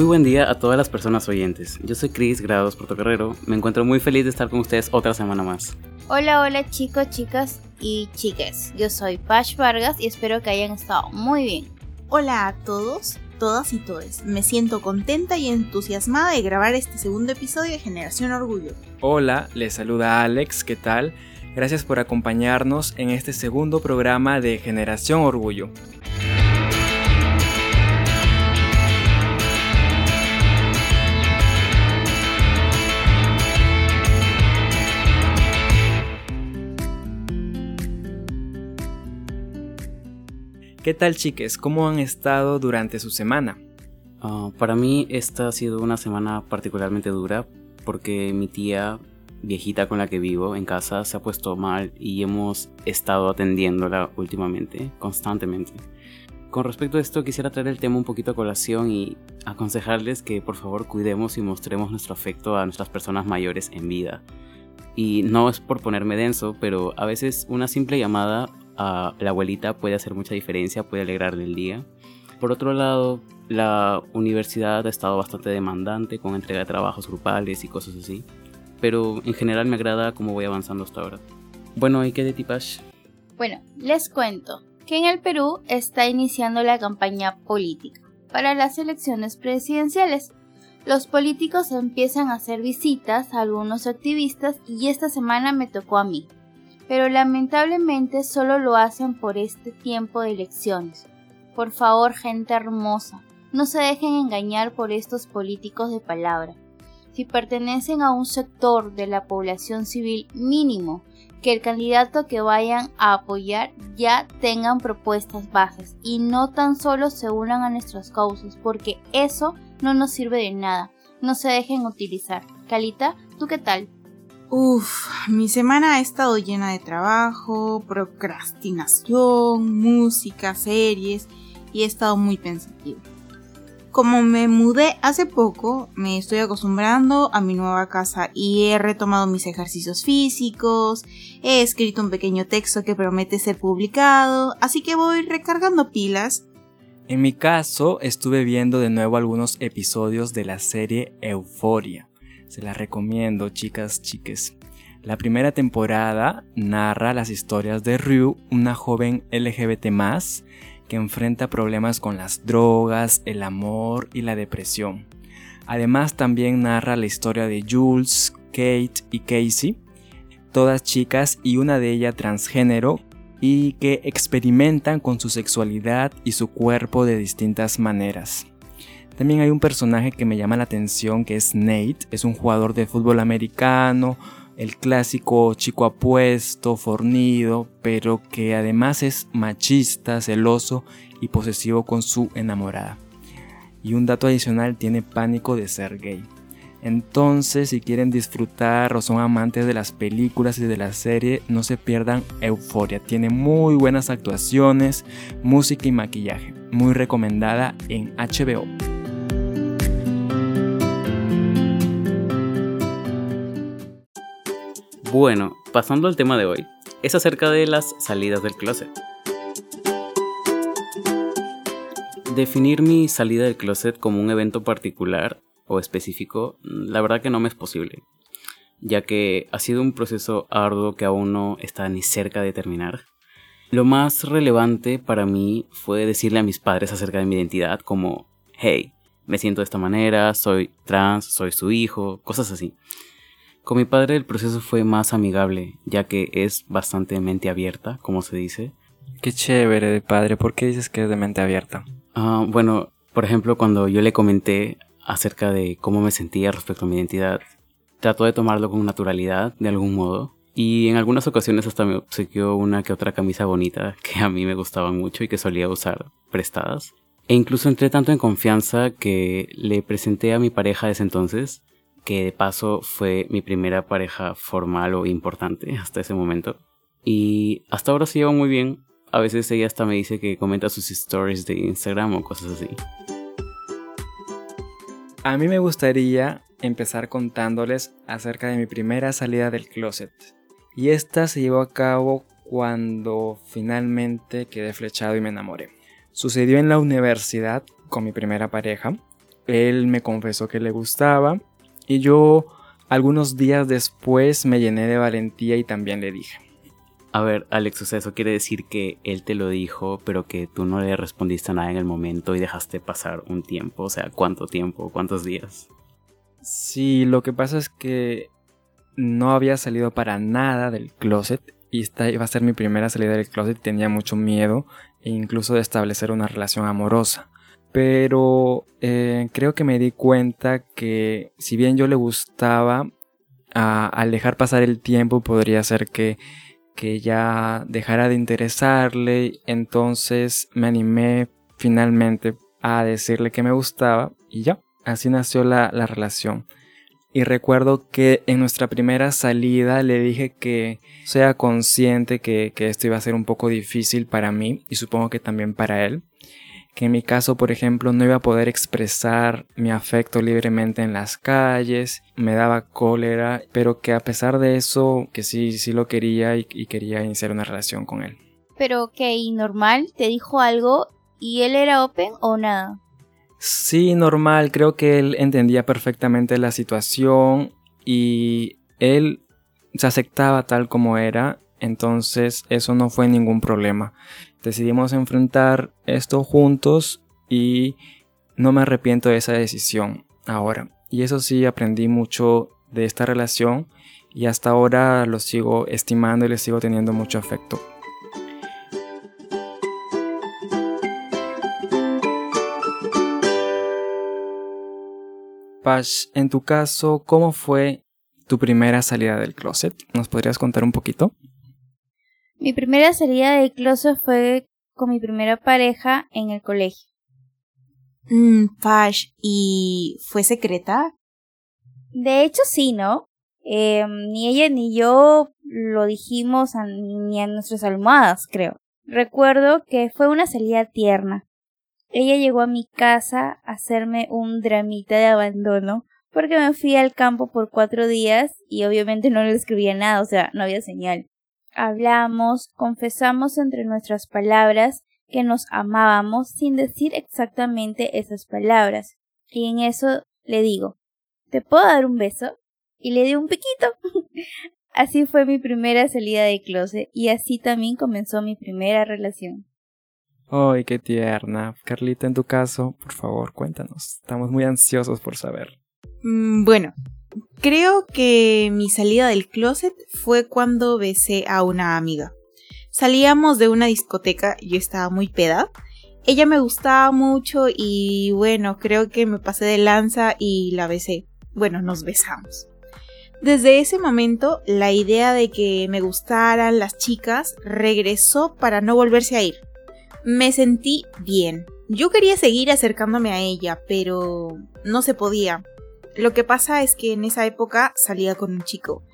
Muy buen día a todas las personas oyentes. Yo soy Cris Grados Portocarrero. Me encuentro muy feliz de estar con ustedes otra semana más. Hola, hola chicos, chicas y chiques. Yo soy Pash Vargas y espero que hayan estado muy bien. Hola a todos, todas y todes. Me siento contenta y entusiasmada de grabar este segundo episodio de Generación Orgullo. Hola, les saluda Alex, ¿qué tal? Gracias por acompañarnos en este segundo programa de Generación Orgullo. ¿Qué tal chiques? ¿Cómo han estado durante su semana? Ah, para mí esta ha sido una semana particularmente dura porque mi tía viejita con la que vivo en casa se ha puesto mal y hemos estado atendiéndola últimamente, constantemente. Con respecto a esto quisiera traer el tema un poquito a colación y aconsejarles que por favor cuidemos y mostremos nuestro afecto a nuestras personas mayores en vida. Y no es por ponerme denso, pero a veces una simple llamada la abuelita puede hacer mucha diferencia, puede alegrarle el día. Por otro lado, la universidad ha estado bastante demandante con entrega de trabajos grupales y cosas así. Pero en general me agrada cómo voy avanzando hasta ahora. Bueno, ¿y qué de Tipash? Bueno, les cuento que en el Perú está iniciando la campaña política para las elecciones presidenciales. Los políticos empiezan a hacer visitas a algunos activistas y esta semana me tocó a mí pero lamentablemente solo lo hacen por este tiempo de elecciones. Por favor, gente hermosa, no se dejen engañar por estos políticos de palabra. Si pertenecen a un sector de la población civil mínimo, que el candidato que vayan a apoyar ya tengan propuestas bajas y no tan solo se unan a nuestras causas, porque eso no nos sirve de nada. No se dejen utilizar. Calita, ¿tú qué tal? Uf, mi semana ha estado llena de trabajo, procrastinación, música, series y he estado muy pensativo. Como me mudé hace poco, me estoy acostumbrando a mi nueva casa y he retomado mis ejercicios físicos, he escrito un pequeño texto que promete ser publicado, así que voy recargando pilas. En mi caso, estuve viendo de nuevo algunos episodios de la serie Euforia se la recomiendo, chicas, chiques. La primera temporada narra las historias de Ryu, una joven LGBT que enfrenta problemas con las drogas, el amor y la depresión. Además también narra la historia de Jules, Kate y Casey, todas chicas y una de ellas transgénero y que experimentan con su sexualidad y su cuerpo de distintas maneras. También hay un personaje que me llama la atención que es Nate, es un jugador de fútbol americano, el clásico chico apuesto, fornido, pero que además es machista, celoso y posesivo con su enamorada. Y un dato adicional, tiene pánico de ser gay. Entonces, si quieren disfrutar o son amantes de las películas y de la serie, no se pierdan Euforia. Tiene muy buenas actuaciones, música y maquillaje. Muy recomendada en HBO. Bueno, pasando al tema de hoy, es acerca de las salidas del closet. Definir mi salida del closet como un evento particular o específico, la verdad que no me es posible, ya que ha sido un proceso arduo que aún no está ni cerca de terminar. Lo más relevante para mí fue decirle a mis padres acerca de mi identidad como, hey, me siento de esta manera, soy trans, soy su hijo, cosas así. Con mi padre el proceso fue más amigable, ya que es bastante mente abierta, como se dice. Qué chévere de padre, ¿por qué dices que es de mente abierta? Ah, bueno, por ejemplo, cuando yo le comenté acerca de cómo me sentía respecto a mi identidad, trató de tomarlo con naturalidad, de algún modo, y en algunas ocasiones hasta me obsequió una que otra camisa bonita que a mí me gustaban mucho y que solía usar prestadas. E incluso entré tanto en confianza que le presenté a mi pareja de ese entonces que de paso fue mi primera pareja formal o importante hasta ese momento. Y hasta ahora se lleva muy bien. A veces ella hasta me dice que comenta sus stories de Instagram o cosas así. A mí me gustaría empezar contándoles acerca de mi primera salida del closet. Y esta se llevó a cabo cuando finalmente quedé flechado y me enamoré. Sucedió en la universidad con mi primera pareja él me confesó que le gustaba y yo algunos días después me llené de valentía y también le dije. A ver, Alex, o sea, eso quiere decir que él te lo dijo, pero que tú no le respondiste nada en el momento y dejaste pasar un tiempo. O sea, ¿cuánto tiempo? ¿Cuántos días? Sí, lo que pasa es que no había salido para nada del closet y esta iba a ser mi primera salida del closet tenía mucho miedo e incluso de establecer una relación amorosa. Pero eh, creo que me di cuenta que si bien yo le gustaba, al dejar pasar el tiempo podría ser que, que ya dejara de interesarle. Entonces me animé finalmente a decirle que me gustaba y ya, así nació la, la relación. Y recuerdo que en nuestra primera salida le dije que sea consciente que, que, esto iba a ser un poco difícil para mí y supongo que también para él. Que en mi caso, por ejemplo, no iba a poder expresar mi afecto libremente en las calles, me daba cólera, pero que a pesar de eso, que sí, sí lo quería y, y quería iniciar una relación con él. Pero que normal, te dijo algo y él era open o nada. Sí, normal, creo que él entendía perfectamente la situación y él se aceptaba tal como era, entonces eso no fue ningún problema. Decidimos enfrentar esto juntos y no me arrepiento de esa decisión ahora. Y eso sí, aprendí mucho de esta relación y hasta ahora lo sigo estimando y le sigo teniendo mucho afecto. Pash, en tu caso, ¿cómo fue tu primera salida del closet? ¿Nos podrías contar un poquito? Mi primera salida del closet fue con mi primera pareja en el colegio. Mm, Pash, ¿y fue secreta? De hecho, sí, ¿no? Eh, ni ella ni yo lo dijimos ni a nuestras almohadas, creo. Recuerdo que fue una salida tierna. Ella llegó a mi casa a hacerme un dramita de abandono porque me fui al campo por cuatro días y obviamente no le escribía nada, o sea, no había señal. Hablamos, confesamos entre nuestras palabras que nos amábamos sin decir exactamente esas palabras. Y en eso le digo, ¿te puedo dar un beso? Y le di un piquito. así fue mi primera salida de closet y así también comenzó mi primera relación. ¡Ay, qué tierna! Carlita, en tu caso, por favor, cuéntanos. Estamos muy ansiosos por saber. Mm, bueno, creo que mi salida del closet fue cuando besé a una amiga. Salíamos de una discoteca, yo estaba muy peda. Ella me gustaba mucho y bueno, creo que me pasé de lanza y la besé. Bueno, nos besamos. Desde ese momento, la idea de que me gustaran las chicas regresó para no volverse a ir me sentí bien. Yo quería seguir acercándome a ella, pero no se podía. Lo que pasa es que en esa época salía con un chico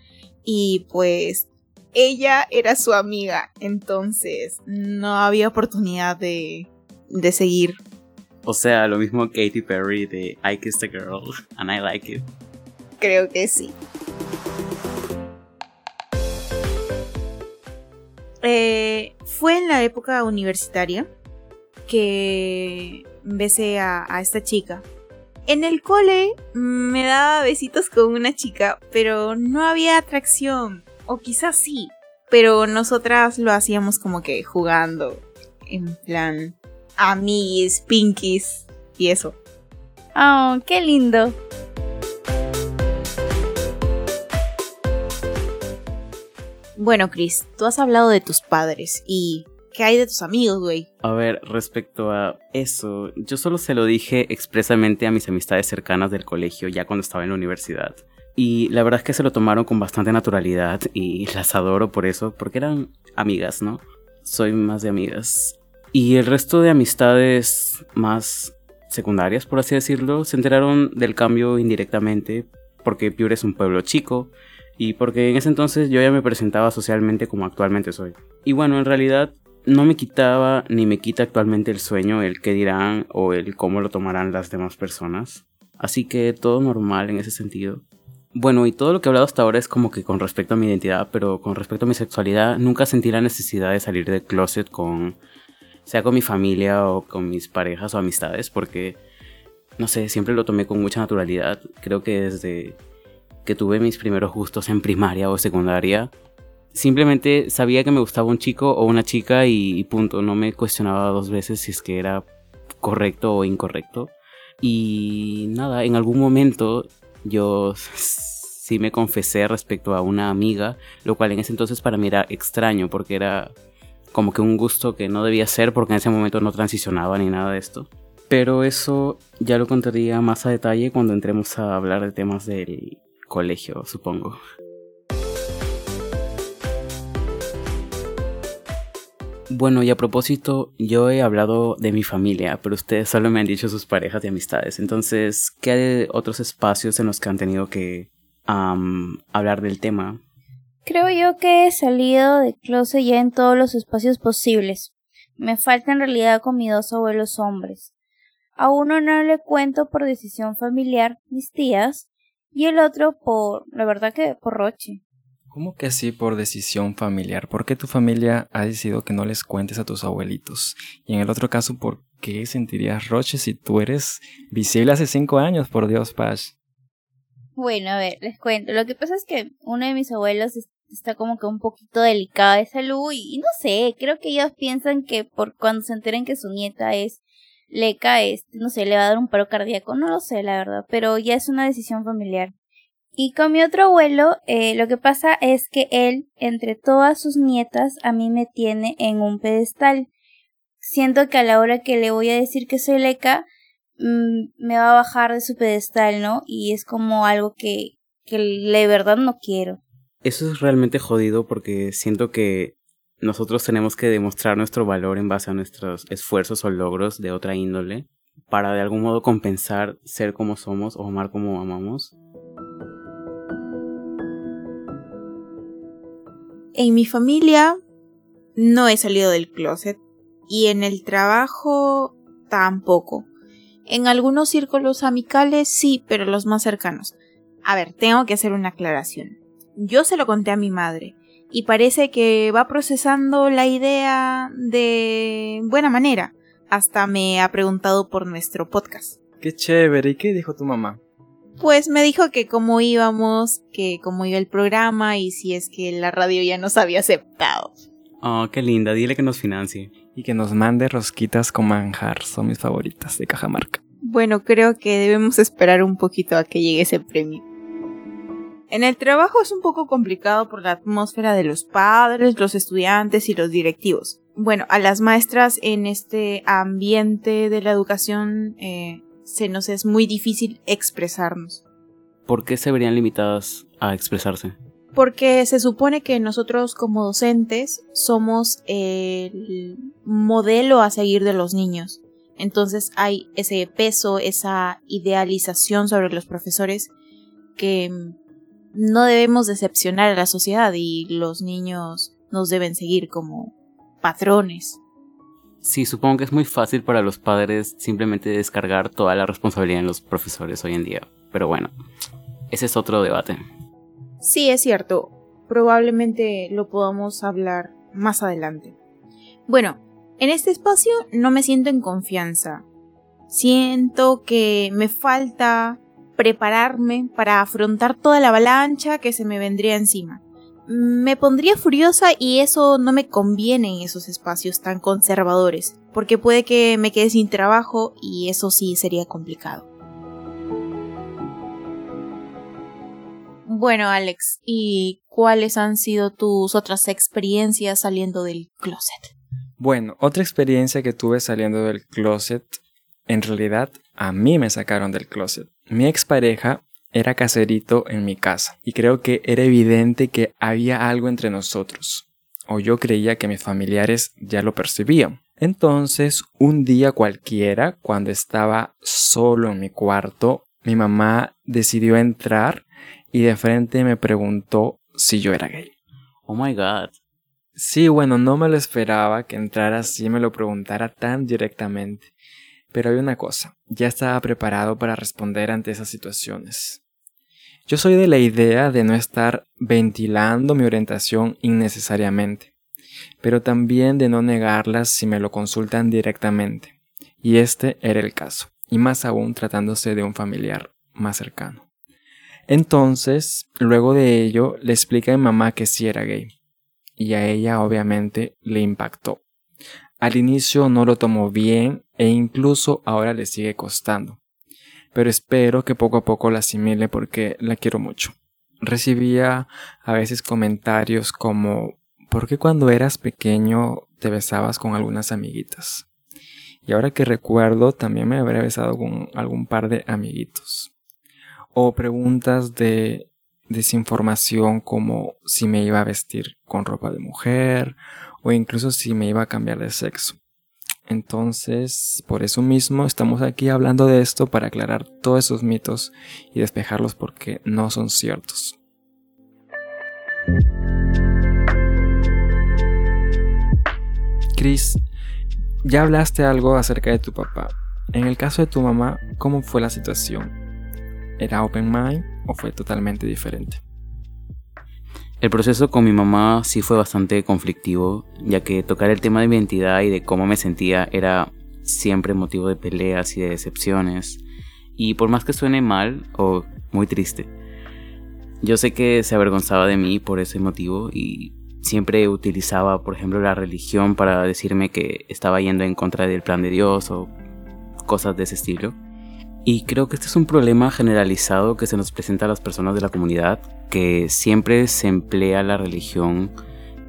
y pues ella era su amiga, entonces no había oportunidad de, de seguir. O sea, lo mismo Katy Perry de I Kissed a Girl and I Like It. Creo que sí. Eh, fue en la época universitaria que besé a, a esta chica. En el cole me daba besitos con una chica, pero no había atracción. O quizás sí. Pero nosotras lo hacíamos como que jugando. En plan, amiguis, pinkies y eso. Oh, qué lindo. Bueno, Chris, tú has hablado de tus padres y ¿qué hay de tus amigos, güey? A ver, respecto a eso, yo solo se lo dije expresamente a mis amistades cercanas del colegio ya cuando estaba en la universidad. Y la verdad es que se lo tomaron con bastante naturalidad y las adoro por eso, porque eran amigas, ¿no? Soy más de amigas. Y el resto de amistades más secundarias, por así decirlo, se enteraron del cambio indirectamente, porque Piure es un pueblo chico, y porque en ese entonces yo ya me presentaba socialmente como actualmente soy. Y bueno, en realidad no me quitaba ni me quita actualmente el sueño, el qué dirán o el cómo lo tomarán las demás personas. Así que todo normal en ese sentido. Bueno, y todo lo que he hablado hasta ahora es como que con respecto a mi identidad, pero con respecto a mi sexualidad nunca sentí la necesidad de salir del closet con sea con mi familia o con mis parejas o amistades, porque no sé, siempre lo tomé con mucha naturalidad. Creo que desde que tuve mis primeros gustos en primaria o secundaria, simplemente sabía que me gustaba un chico o una chica y, punto. No me cuestionaba dos veces si es que era correcto o incorrecto. Y nada, en algún momento yo sí me confesé respecto a una amiga, lo cual en ese entonces para mí era extraño porque era como que un gusto que no debía ser porque en ese momento no transicionaba ni nada de esto. Pero eso ya lo contaría más a detalle cuando entremos a hablar de temas del colegio, supongo. Bueno, y a propósito, yo he hablado de mi familia, pero ustedes solo me han dicho sus parejas y amistades. Entonces, ¿qué hay de otros espacios en los que han tenido que hablar del tema? Creo yo que he salido de closet ya en todos los espacios posibles. Me falta en realidad con mis dos abuelos hombres. A uno no le cuento por decisión familiar, mis tías, y el otro por, la verdad que por Roche. ¿Cómo que así por decisión familiar? ¿Por qué tu familia ha decidido que no les cuentes a tus abuelitos? Y en el otro caso, ¿por qué sentirías Roche si tú eres visible hace cinco años, por Dios, Paz? Bueno, a ver, les cuento. Lo que pasa es que uno de mis abuelos está como que un poquito delicado de salud y, no sé, creo que ellos piensan que por cuando se enteren que su nieta es Leca, este, no sé, le va a dar un paro cardíaco, no lo sé, la verdad, pero ya es una decisión familiar. Y con mi otro abuelo, eh, lo que pasa es que él, entre todas sus nietas, a mí me tiene en un pedestal. Siento que a la hora que le voy a decir que soy Leca, mm, me va a bajar de su pedestal, ¿no? Y es como algo que, que de verdad no quiero. Eso es realmente jodido porque siento que nosotros tenemos que demostrar nuestro valor en base a nuestros esfuerzos o logros de otra índole para de algún modo compensar ser como somos o amar como amamos. En mi familia no he salido del closet y en el trabajo tampoco. En algunos círculos amicales sí, pero los más cercanos. A ver, tengo que hacer una aclaración. Yo se lo conté a mi madre y parece que va procesando la idea de buena manera. Hasta me ha preguntado por nuestro podcast. Qué chévere. ¿Y qué dijo tu mamá? Pues me dijo que cómo íbamos, que cómo iba el programa y si es que la radio ya nos había aceptado. Oh, qué linda. Dile que nos financie. Y que nos mande rosquitas con manjar. Son mis favoritas de Cajamarca. Bueno, creo que debemos esperar un poquito a que llegue ese premio. En el trabajo es un poco complicado por la atmósfera de los padres, los estudiantes y los directivos. Bueno, a las maestras en este ambiente de la educación eh, se nos es muy difícil expresarnos. ¿Por qué se verían limitadas a expresarse? Porque se supone que nosotros como docentes somos el modelo a seguir de los niños. Entonces hay ese peso, esa idealización sobre los profesores que no debemos decepcionar a la sociedad y los niños nos deben seguir como patrones. Sí, supongo que es muy fácil para los padres simplemente descargar toda la responsabilidad en los profesores hoy en día. Pero bueno, ese es otro debate. Sí, es cierto. Probablemente lo podamos hablar más adelante. Bueno, en este espacio no me siento en confianza. Siento que me falta prepararme para afrontar toda la avalancha que se me vendría encima. Me pondría furiosa y eso no me conviene en esos espacios tan conservadores, porque puede que me quede sin trabajo y eso sí sería complicado. Bueno, Alex, ¿y cuáles han sido tus otras experiencias saliendo del closet? Bueno, otra experiencia que tuve saliendo del closet, en realidad a mí me sacaron del closet. Mi expareja era caserito en mi casa y creo que era evidente que había algo entre nosotros. O yo creía que mis familiares ya lo percibían. Entonces, un día cualquiera, cuando estaba solo en mi cuarto, mi mamá decidió entrar y de frente me preguntó si yo era gay. Oh my god. Sí, bueno, no me lo esperaba que entrara así y me lo preguntara tan directamente. Pero hay una cosa, ya estaba preparado para responder ante esas situaciones. Yo soy de la idea de no estar ventilando mi orientación innecesariamente, pero también de no negarlas si me lo consultan directamente. Y este era el caso. y más aún tratándose de un familiar más cercano. Entonces, luego de ello, le explica a mi mamá que sí era gay, y a ella obviamente le impactó. Al inicio no lo tomó bien e incluso ahora le sigue costando, pero espero que poco a poco la asimile porque la quiero mucho. Recibía a veces comentarios como ¿por qué cuando eras pequeño te besabas con algunas amiguitas? Y ahora que recuerdo, también me habré besado con algún par de amiguitos. O preguntas de desinformación como si me iba a vestir con ropa de mujer o incluso si me iba a cambiar de sexo. Entonces, por eso mismo estamos aquí hablando de esto para aclarar todos esos mitos y despejarlos porque no son ciertos. Chris, ya hablaste algo acerca de tu papá. En el caso de tu mamá, ¿cómo fue la situación? ¿Era open mind o fue totalmente diferente? El proceso con mi mamá sí fue bastante conflictivo, ya que tocar el tema de mi identidad y de cómo me sentía era siempre motivo de peleas y de decepciones. Y por más que suene mal o muy triste, yo sé que se avergonzaba de mí por ese motivo y siempre utilizaba, por ejemplo, la religión para decirme que estaba yendo en contra del plan de Dios o cosas de ese estilo. Y creo que este es un problema generalizado que se nos presenta a las personas de la comunidad, que siempre se emplea la religión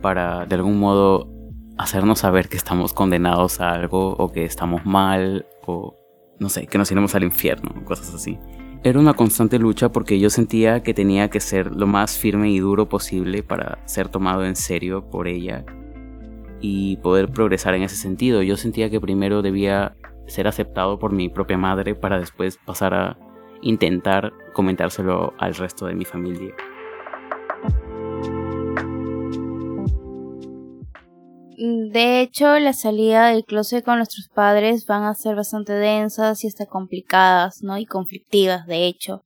para de algún modo hacernos saber que estamos condenados a algo o que estamos mal o no sé, que nos iremos al infierno, cosas así. Era una constante lucha porque yo sentía que tenía que ser lo más firme y duro posible para ser tomado en serio por ella y poder progresar en ese sentido. Yo sentía que primero debía ser aceptado por mi propia madre para después pasar a intentar comentárselo al resto de mi familia. De hecho, la salida del closet con nuestros padres van a ser bastante densas y hasta complicadas, ¿no? Y conflictivas, de hecho.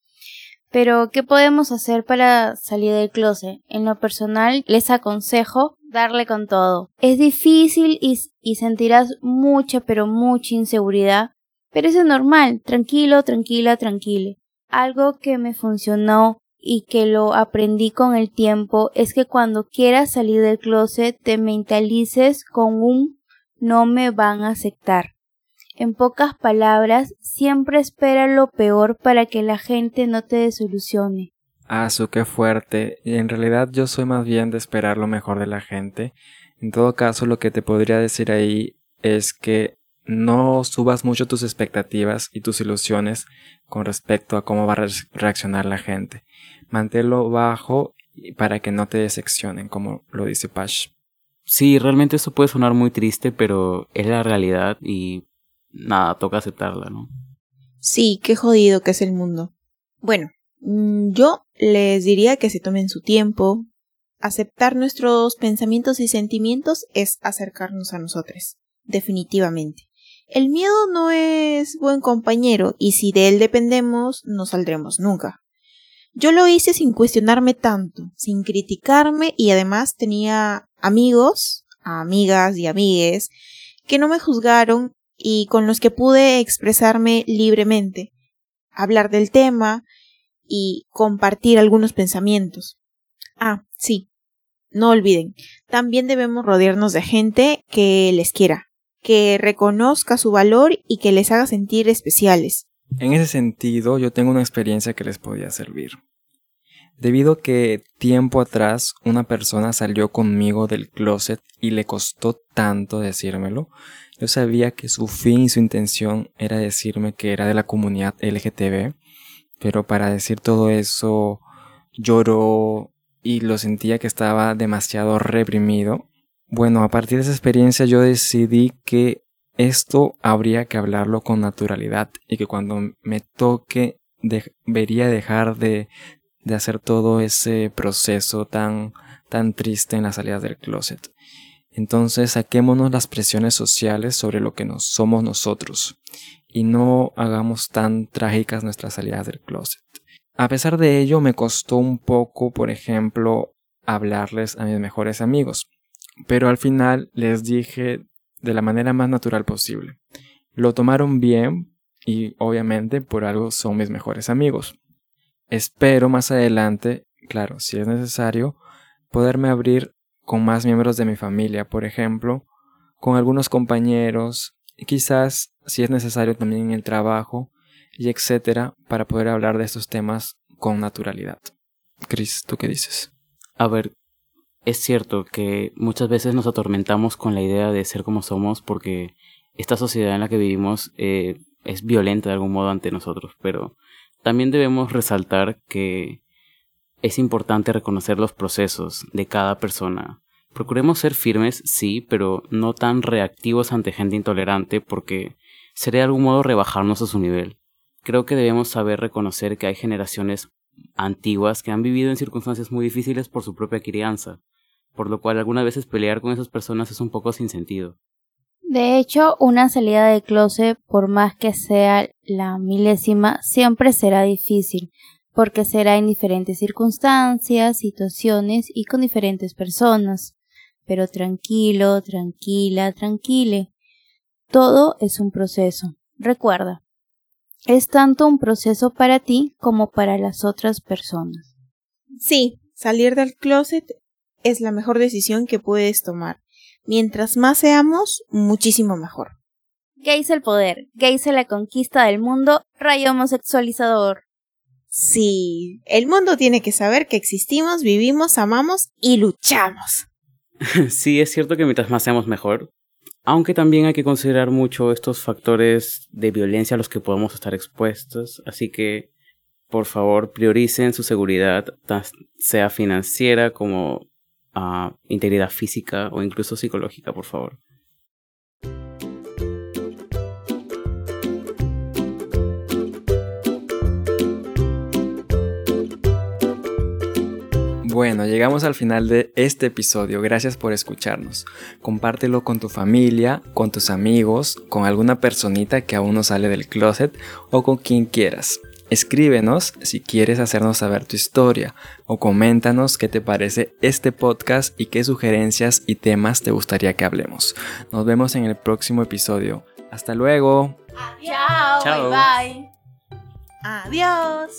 Pero, ¿qué podemos hacer para salir del closet? En lo personal, les aconsejo darle con todo. Es difícil y, sentirás mucha, pero mucha inseguridad, pero eso es normal, tranquilo, tranquila, tranquile. Algo que me funcionó y que lo aprendí con el tiempo es que cuando quieras salir del closet te mentalices con un no me van a aceptar. En pocas palabras, siempre espera lo peor para que la gente no te desilusione. Ah, su qué fuerte. Y en realidad yo soy más bien de esperar lo mejor de la gente. En todo caso, lo que te podría decir ahí es que no subas mucho tus expectativas y tus ilusiones con respecto a cómo va a reaccionar la gente. Manténlo bajo para que no te decepcionen, como lo dice Pash. Sí, realmente eso puede sonar muy triste, pero es la realidad y nada, toca aceptarla, ¿no? Sí, qué jodido que es el mundo. Bueno, yo les diría que se tomen su tiempo. Aceptar nuestros pensamientos y sentimientos es acercarnos a nosotros, definitivamente. El miedo no es buen compañero y si de él dependemos no saldremos nunca. Yo lo hice sin cuestionarme tanto, sin criticarme y además tenía amigos, amigas y amigues que no me juzgaron y con los que pude expresarme libremente, hablar del tema y compartir algunos pensamientos. Ah, sí. No olviden, también debemos rodearnos de gente que les quiera, que reconozca su valor y que les haga sentir especiales. En ese sentido, yo tengo una experiencia que les podía servir. Debido a que tiempo atrás una persona salió conmigo del closet y le costó tanto decírmelo, yo sabía que su fin y su intención era decirme que era de la comunidad LGTB pero para decir todo eso lloró y lo sentía que estaba demasiado reprimido. Bueno, a partir de esa experiencia yo decidí que esto habría que hablarlo con naturalidad y que cuando me toque debería dejar de, de hacer todo ese proceso tan, tan triste en las salidas del closet. Entonces saquémonos las presiones sociales sobre lo que nos somos nosotros y no hagamos tan trágicas nuestras salidas del closet. A pesar de ello, me costó un poco, por ejemplo, hablarles a mis mejores amigos, pero al final les dije de la manera más natural posible. Lo tomaron bien y obviamente por algo son mis mejores amigos. Espero más adelante, claro, si es necesario, poderme abrir con más miembros de mi familia, por ejemplo, con algunos compañeros, quizás si es necesario también en el trabajo, y etcétera, para poder hablar de estos temas con naturalidad. Chris, ¿tú qué dices? A ver, es cierto que muchas veces nos atormentamos con la idea de ser como somos porque esta sociedad en la que vivimos eh, es violenta de algún modo ante nosotros, pero también debemos resaltar que es importante reconocer los procesos de cada persona. Procuremos ser firmes, sí, pero no tan reactivos ante gente intolerante porque sería de algún modo rebajarnos a su nivel. Creo que debemos saber reconocer que hay generaciones antiguas que han vivido en circunstancias muy difíciles por su propia crianza, por lo cual algunas veces pelear con esas personas es un poco sin sentido. De hecho, una salida de closet, por más que sea la milésima, siempre será difícil, porque será en diferentes circunstancias, situaciones y con diferentes personas. Pero tranquilo, tranquila, tranquile. Todo es un proceso. Recuerda, es tanto un proceso para ti como para las otras personas. Sí, salir del closet es la mejor decisión que puedes tomar. Mientras más seamos, muchísimo mejor. Gays el poder, gays la conquista del mundo, rayo homosexualizador. Sí, el mundo tiene que saber que existimos, vivimos, amamos y luchamos. sí, es cierto que mientras más seamos mejor, aunque también hay que considerar mucho estos factores de violencia a los que podemos estar expuestos, así que por favor prioricen su seguridad, sea financiera como uh, integridad física o incluso psicológica, por favor. Bueno, llegamos al final de este episodio. Gracias por escucharnos. Compártelo con tu familia, con tus amigos, con alguna personita que aún no sale del closet o con quien quieras. Escríbenos si quieres hacernos saber tu historia o coméntanos qué te parece este podcast y qué sugerencias y temas te gustaría que hablemos. Nos vemos en el próximo episodio. Hasta luego. Adiós. Chao. Bye. Adiós.